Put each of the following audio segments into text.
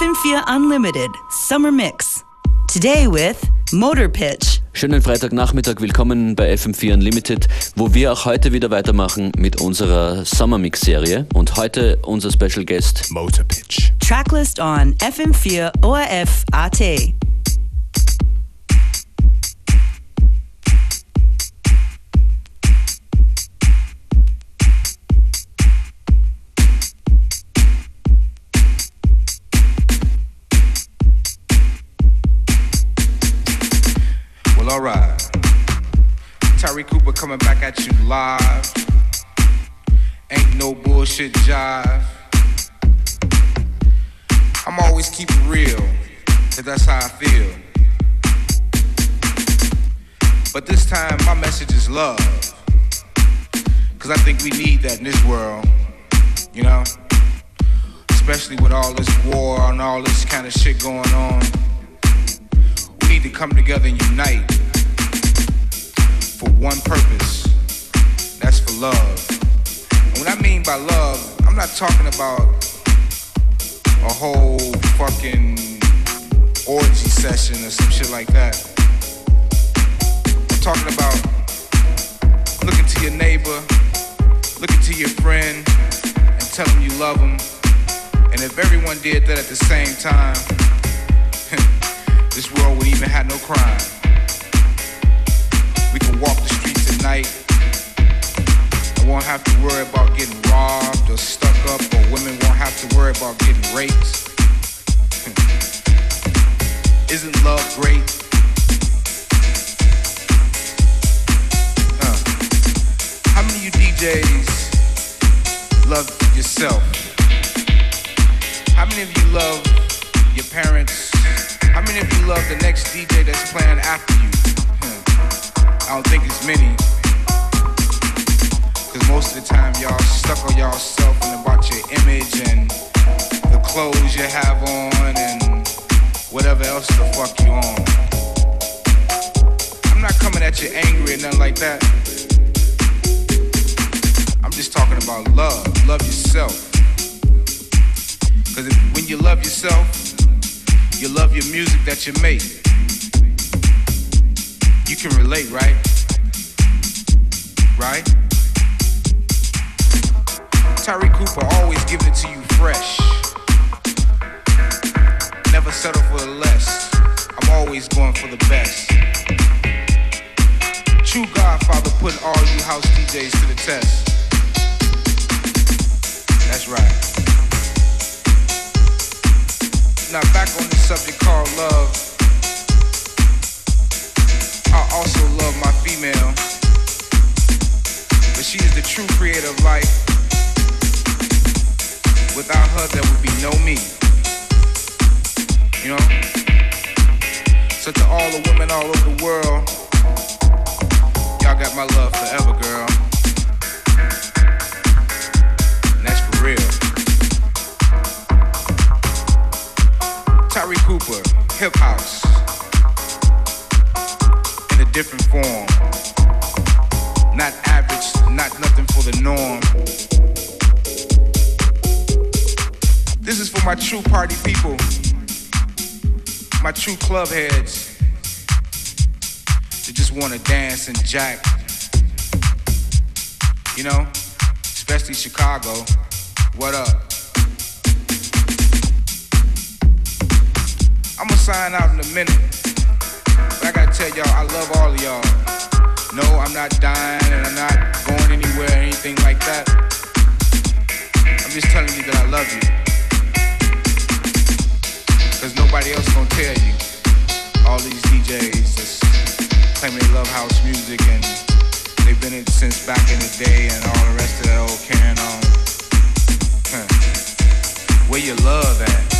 FM4 Unlimited Summer Mix. Today with Motor Pitch. Schönen Freitagnachmittag, willkommen bei FM4 Unlimited, wo wir auch heute wieder weitermachen mit unserer Summer Mix Serie. Und heute unser Special Guest Motor Pitch. Tracklist on FM4 ORF AT. Coming back at you live. Ain't no bullshit jive. I'm always keep it real, cause that's how I feel. But this time, my message is love. Cause I think we need that in this world, you know? Especially with all this war and all this kind of shit going on. We need to come together and unite for one purpose. That's for love. And what I mean by love, I'm not talking about a whole fucking orgy session or some shit like that. I'm talking about looking to your neighbor, looking to your friend, and tell them you love them. And if everyone did that at the same time, this world would even have no crime. Have to worry about getting robbed or stuck up, or women won't have to worry about getting raped. Isn't love great? Uh, how many of you DJs love yourself? How many of you love your parents? How many of you love the next DJ that's playing after you? I don't think it's many. Most of the time y'all stuck on y'all self and about your image and the clothes you have on and whatever else the fuck you on. I'm not coming at you angry or nothing like that. I'm just talking about love. Love yourself. Cause when you love yourself, you love your music that you make. You can relate, right? Right? Tyree Cooper always giving it to you fresh. Never settle for the less. I'm always going for the best. True Godfather putting all you house DJs to the test. That's right. Now back on the subject called love. I also love my female, but she is the true creator of life. Without her, there would be no me. You know? So to all the women all over the world, y'all got my love forever, girl. And that's for real. Tyree Cooper, Hip House In a different form. Not average, not nothing for the norm. This is for my true party people, my true club heads that just want to dance and jack. You know, especially Chicago. What up? I'm gonna sign out in a minute. But I gotta tell y'all, I love all of y'all. No, I'm not dying and I'm not going anywhere or anything like that. I'm just telling you that I love you. Nobody else gonna tell you. All these DJs just claim they love house music and they've been it since back in the day and all the rest of that old carrying on. Huh. Where your love at?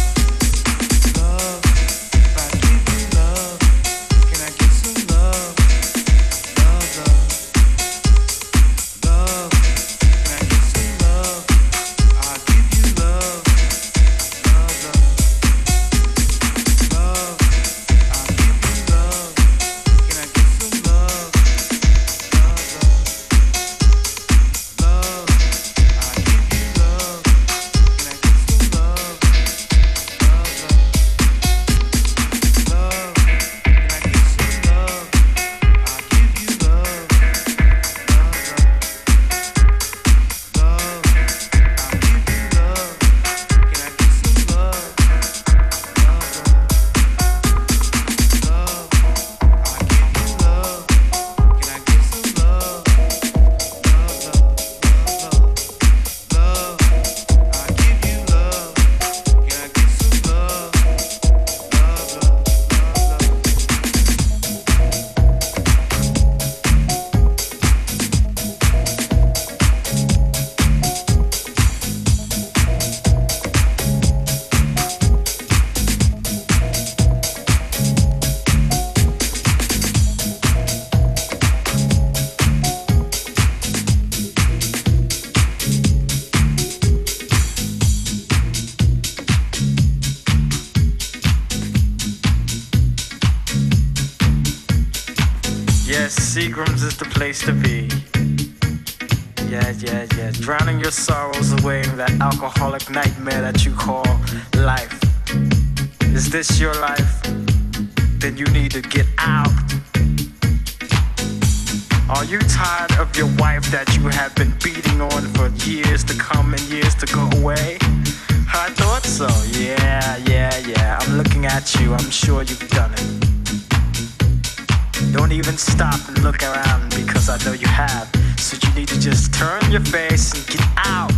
I know you have. So you need to just turn your face and get out.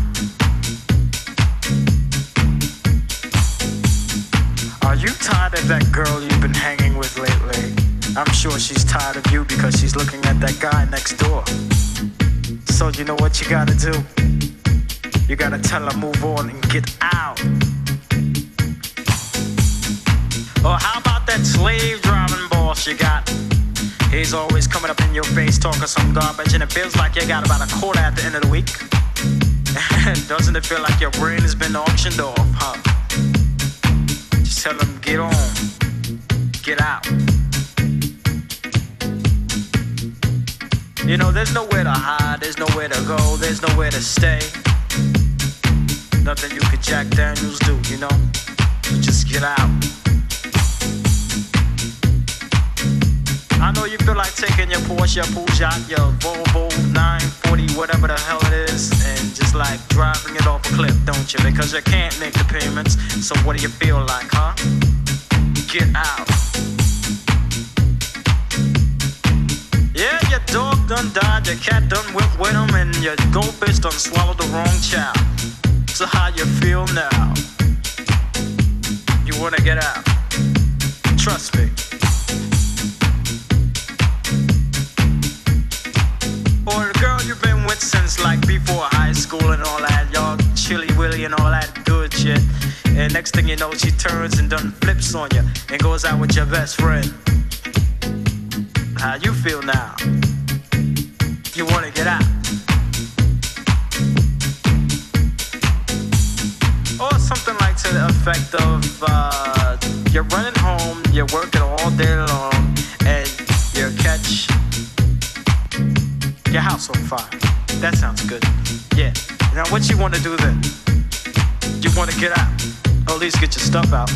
Are you tired of that girl you've been hanging with lately? I'm sure she's tired of you because she's looking at that guy next door. So you know what you gotta do? You gotta tell her move on and get out. Or how about that slave driving boss you got? He's always coming up in your face talking some garbage, and it feels like you got about a quarter at the end of the week. Doesn't it feel like your brain has been auctioned off, huh? Just tell him, get on, get out. You know, there's nowhere to hide, there's nowhere to go, there's nowhere to stay. Nothing you could Jack Daniels do, you know? Just get out. I know you feel like taking your Porsche, your Peugeot, your Volvo 940, whatever the hell it is, and just like driving it off a cliff, don't you? Because you can't make the payments. So what do you feel like, huh? Get out. Yeah, your dog done died, your cat done went with him, and your goldfish done swallowed the wrong child. So how you feel now? You wanna get out? Trust me. Before high school and all that, y'all chilly willy and all that good shit. And next thing you know, she turns and done flips on you and goes out with your best friend. How you feel now? You wanna get out? Or something like to the effect of uh, you're running home, you're working all day long, your house on fire. That sounds good. Yeah. Now, what you want to do then? You want to get out, or at least get your stuff out.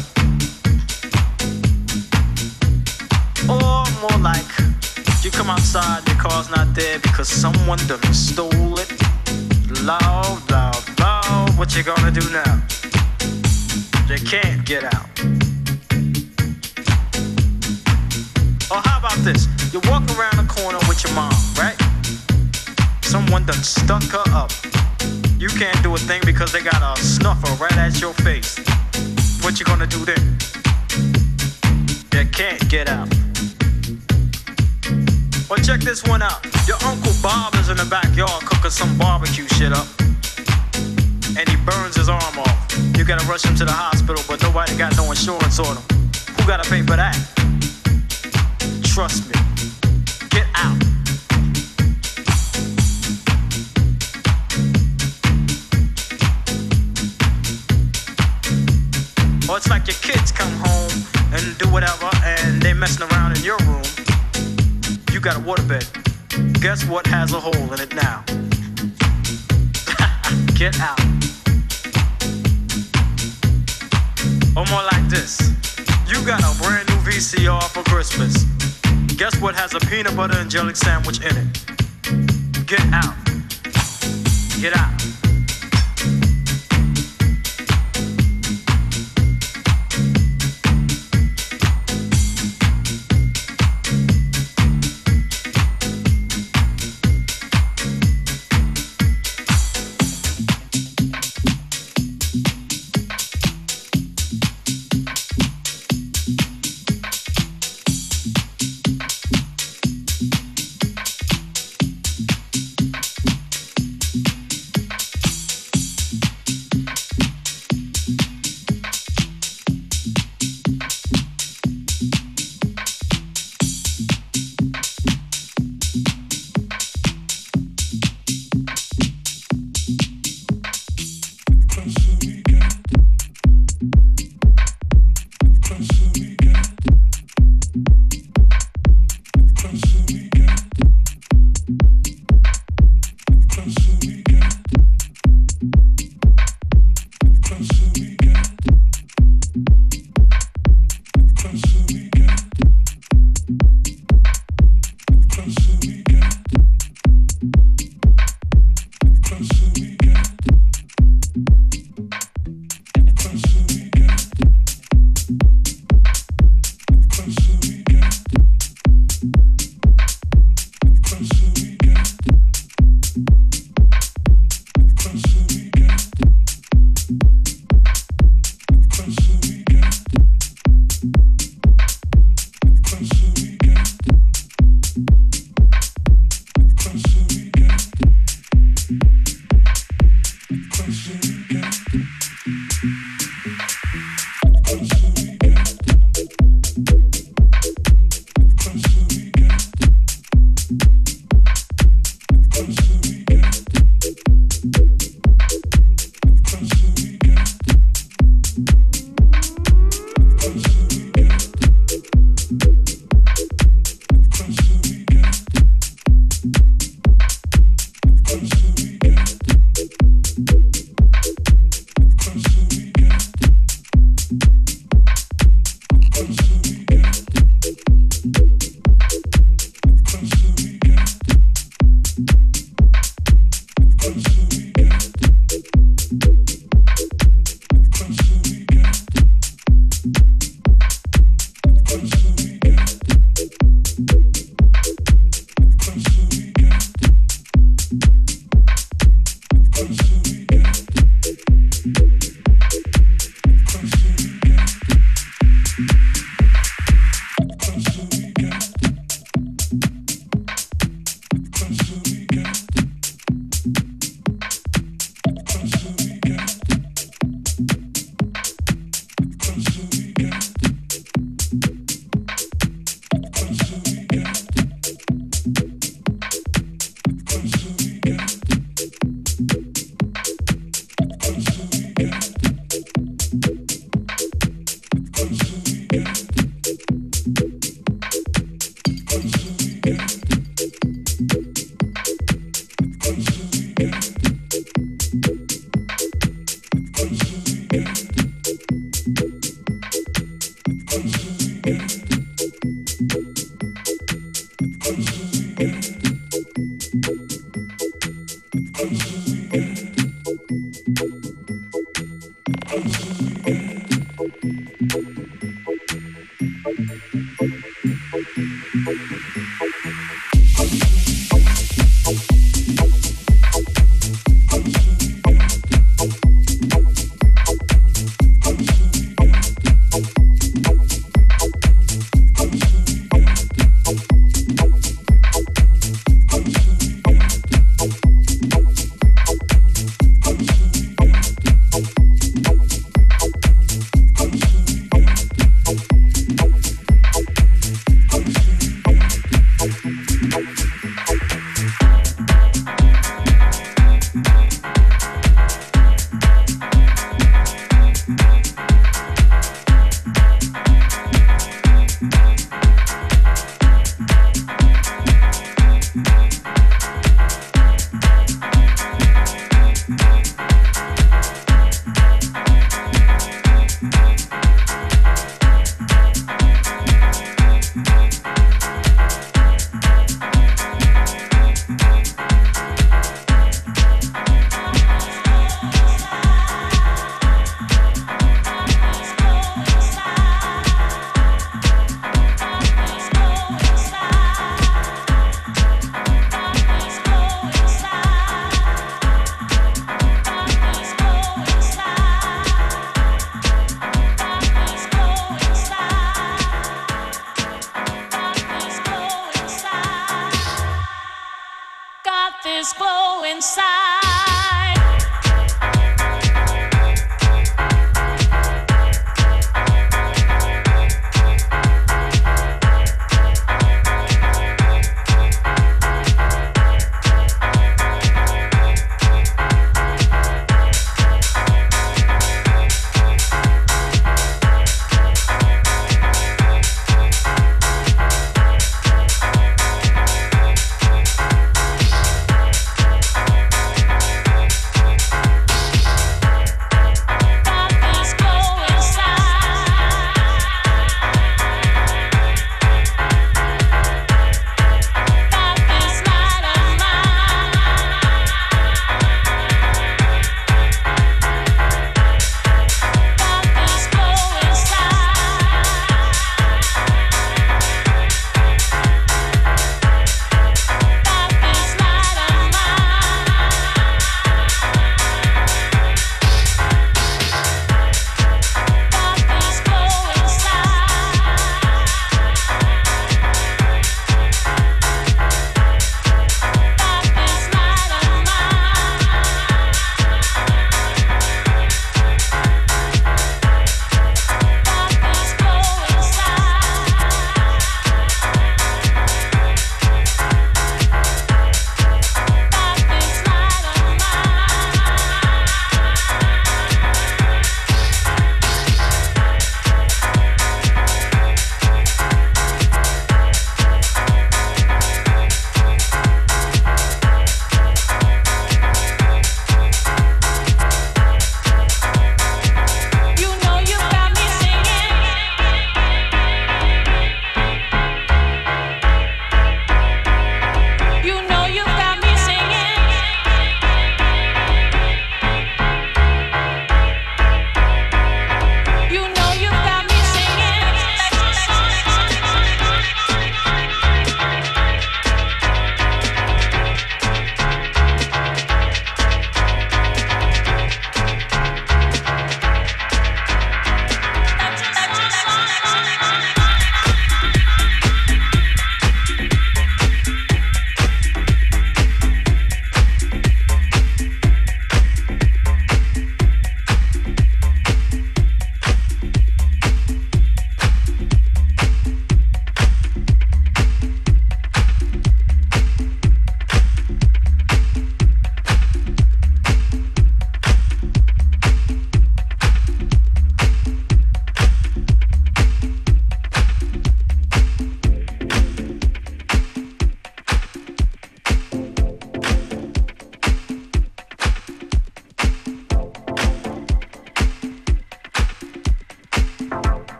Or more like, you come outside, your car's not there because someone done stole it. Loud, loud, loud. What you gonna do now? You can't get out. Or how about this? You walk around the corner with your mom, right? Someone done stuck her up. You can't do a thing because they got a snuffer right at your face. What you gonna do then? You can't get out. Well, check this one out. Your Uncle Bob is in the backyard cooking some barbecue shit up. And he burns his arm off. You gotta rush him to the hospital, but nobody got no insurance on him. Who gotta pay for that? Trust me. Or it's like your kids come home and do whatever and they messing around in your room. You got a waterbed. Guess what has a hole in it now? Get out. Or more like this. You got a brand new VCR for Christmas. Guess what has a peanut butter and jelly sandwich in it? Get out. Get out.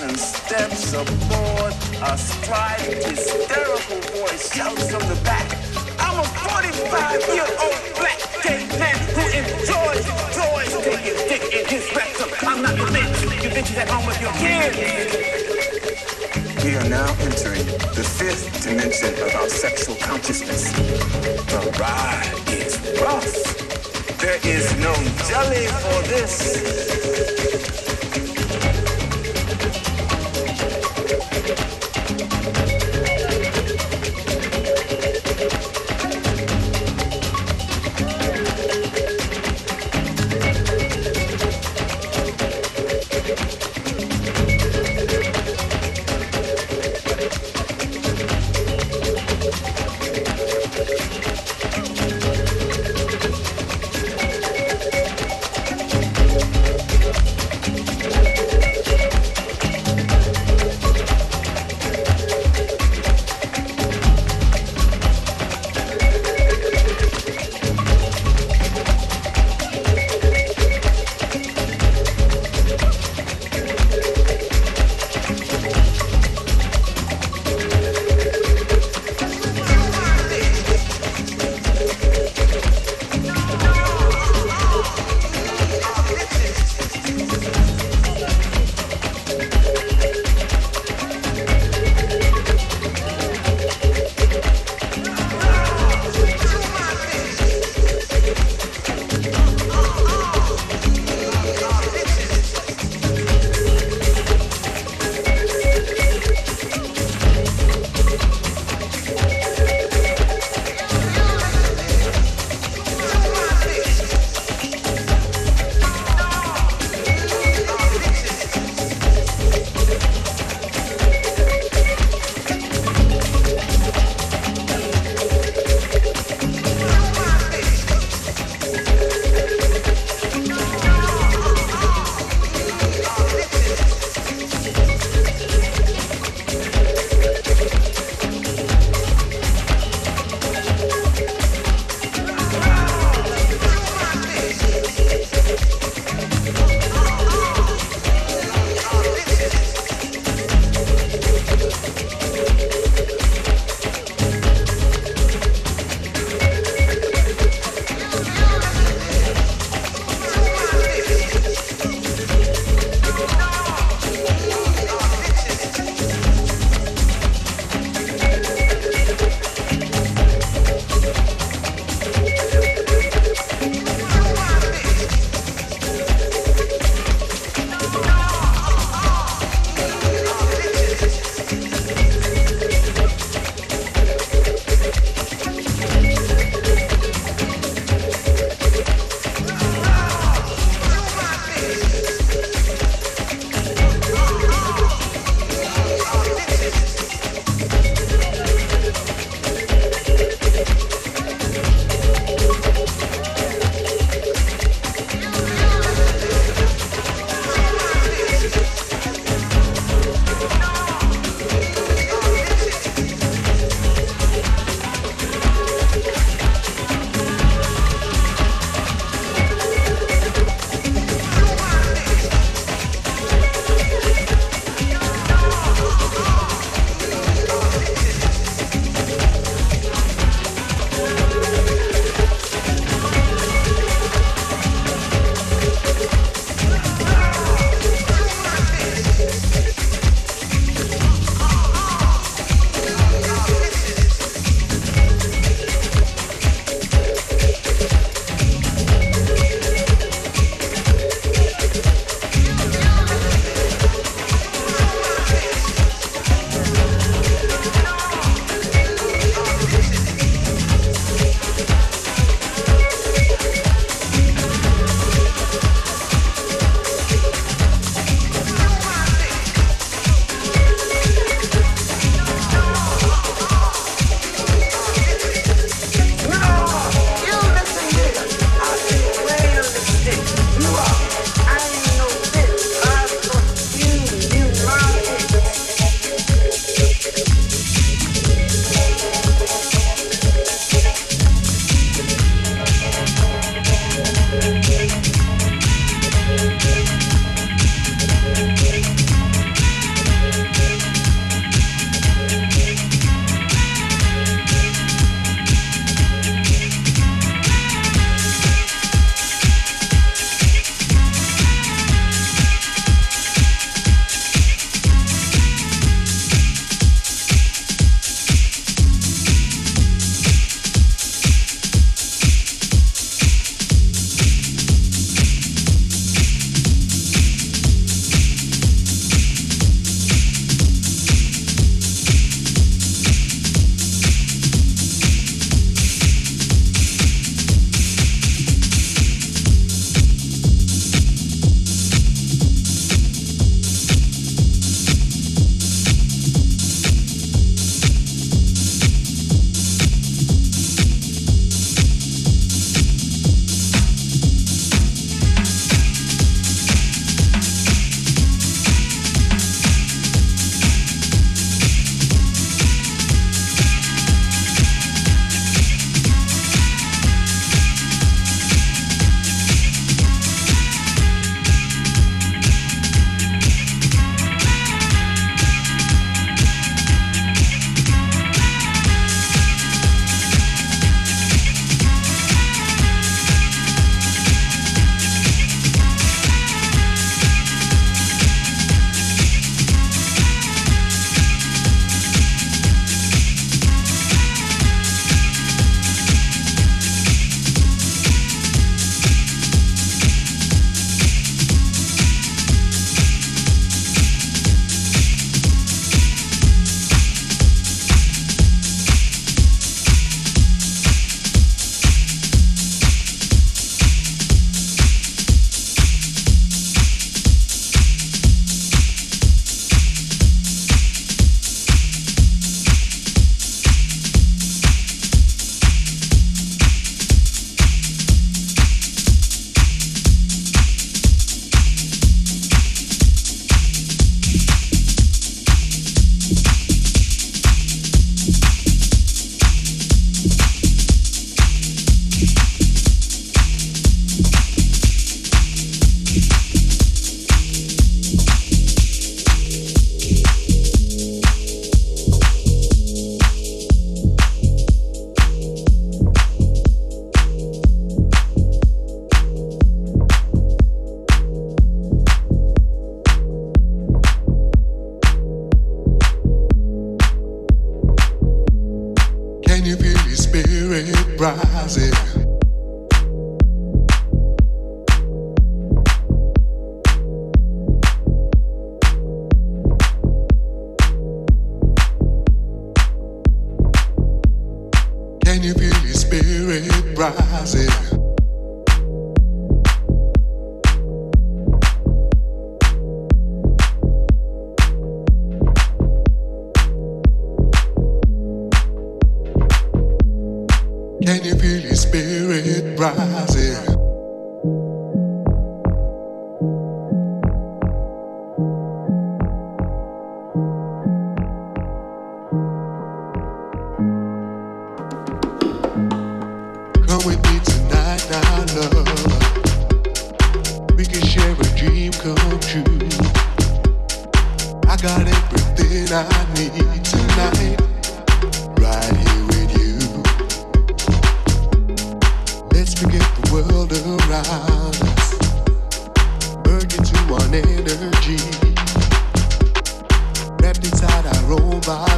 Person steps aboard, a strident, hysterical voice shouts from the back, I'm a 45-year-old black gay man who enjoys, enjoys taking dick in his rectum. I'm not your bitch. You bitches at home with your kids. We are now entering the fifth dimension of our sexual consciousness. The ride is rough. There is no jelly for this.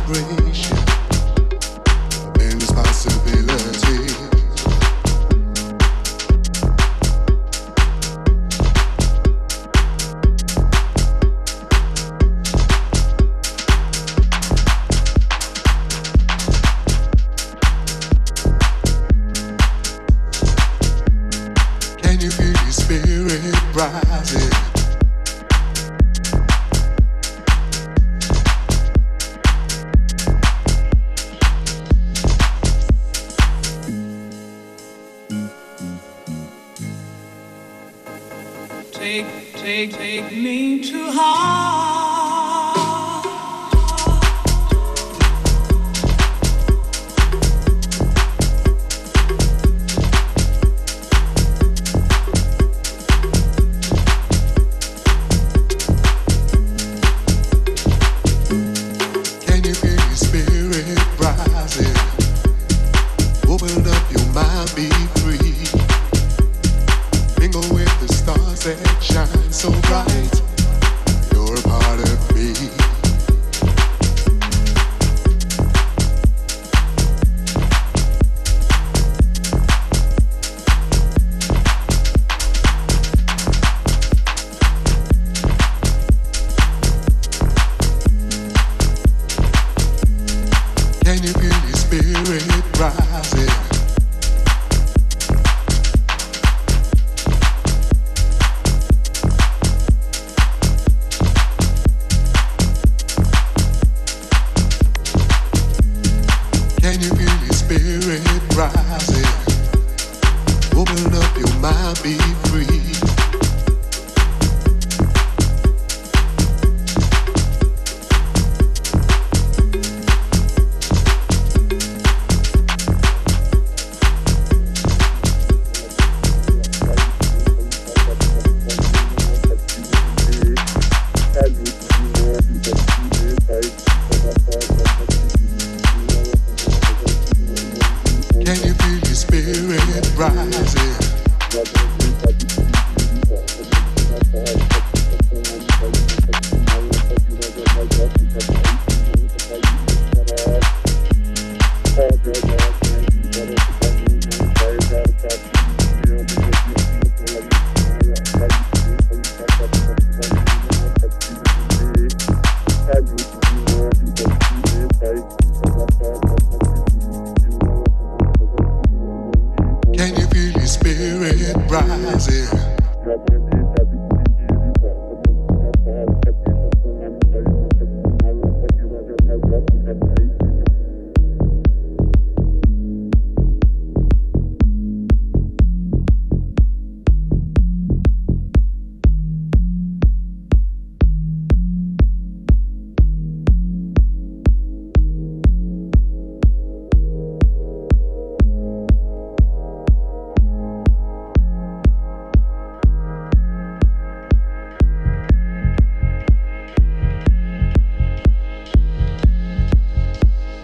vibration.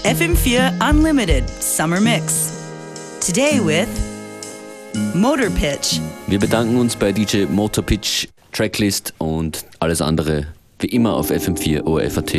FM4 Unlimited Summer Mix. Today with Motor Pitch. Wir bedanken uns bei DJ Motor Pitch, Tracklist und alles andere wie immer auf FM4 ORFAT.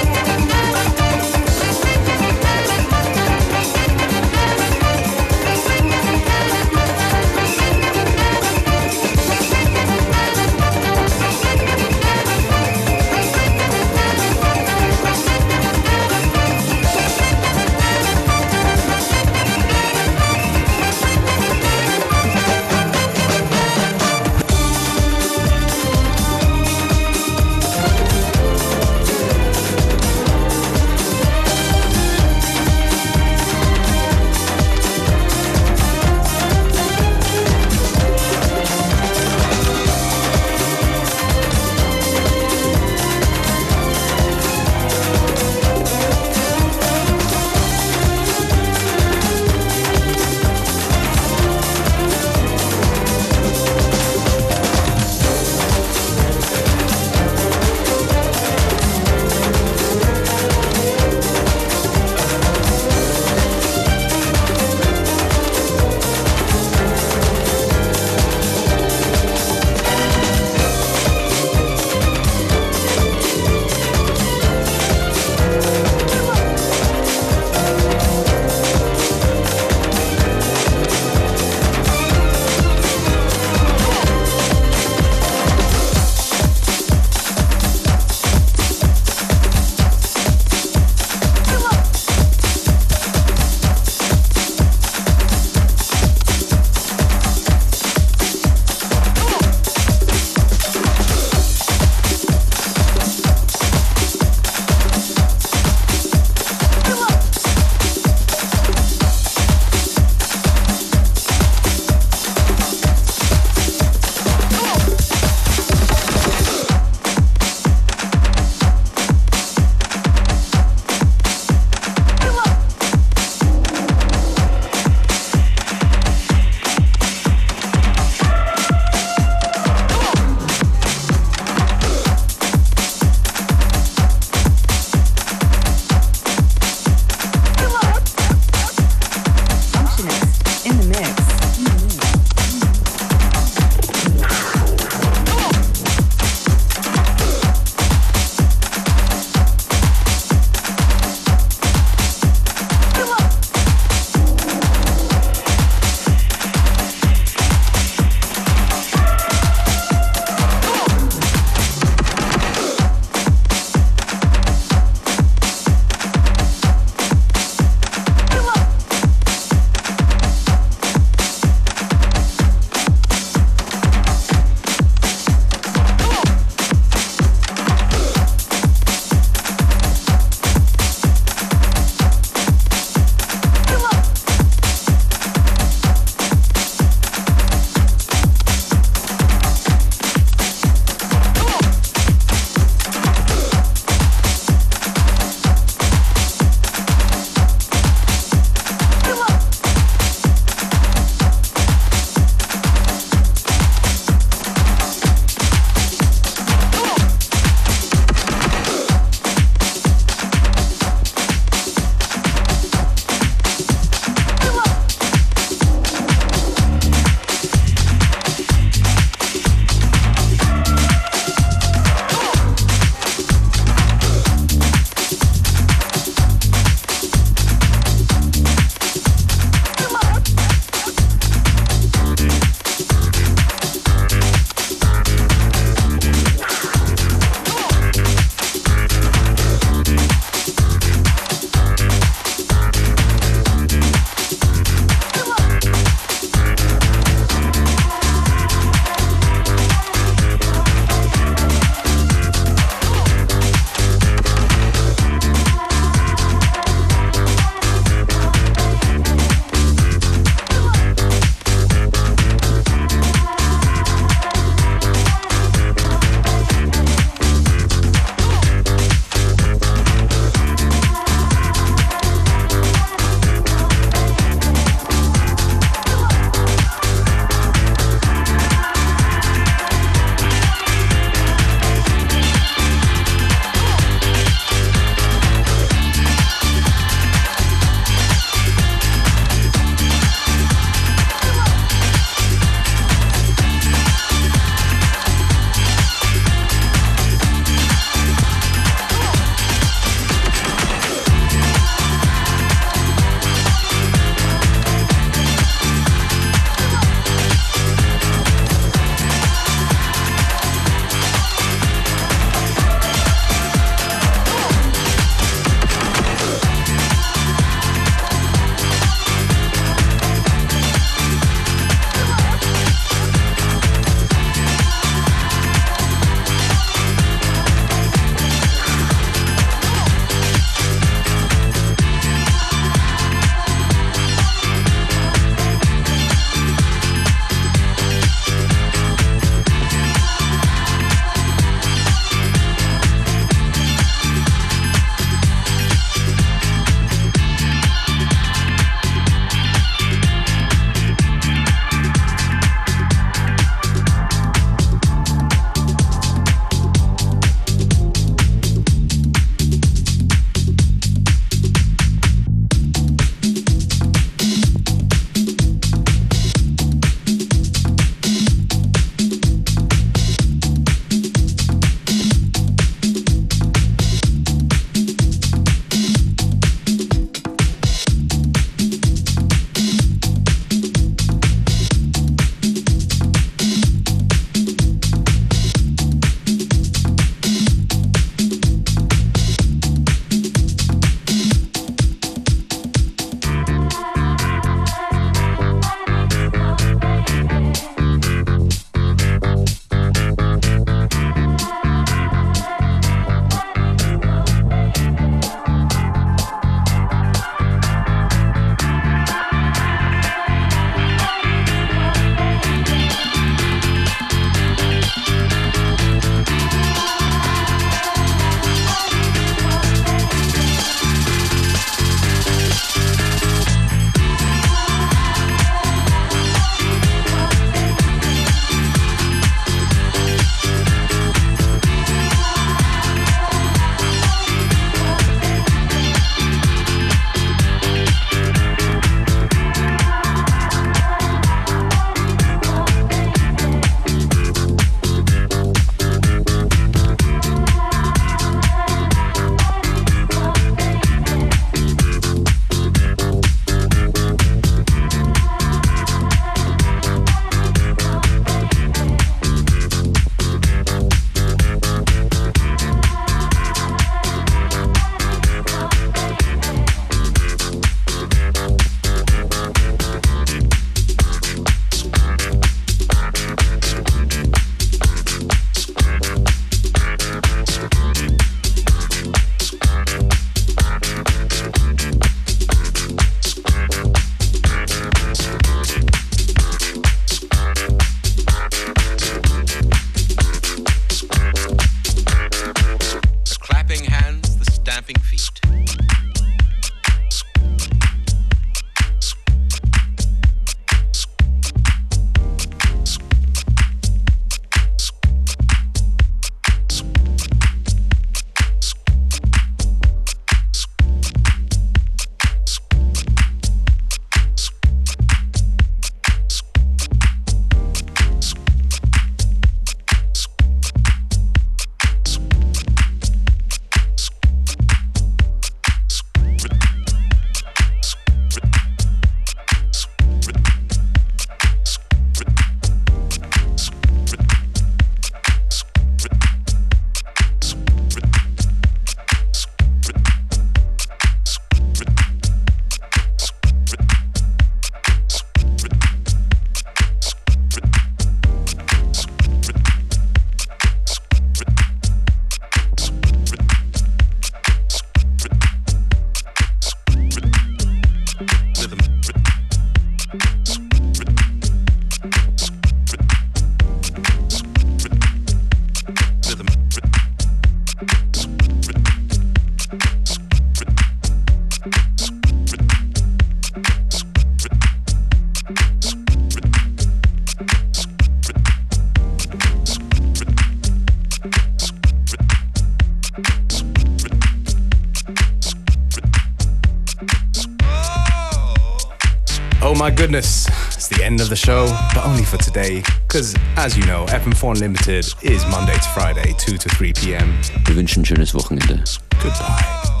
My goodness, it's the end of the show, but only for today, because as you know, FM4 Unlimited is Monday to Friday, 2 to 3 p.m. Wir wünschen ein schönes Wochenende. Goodbye.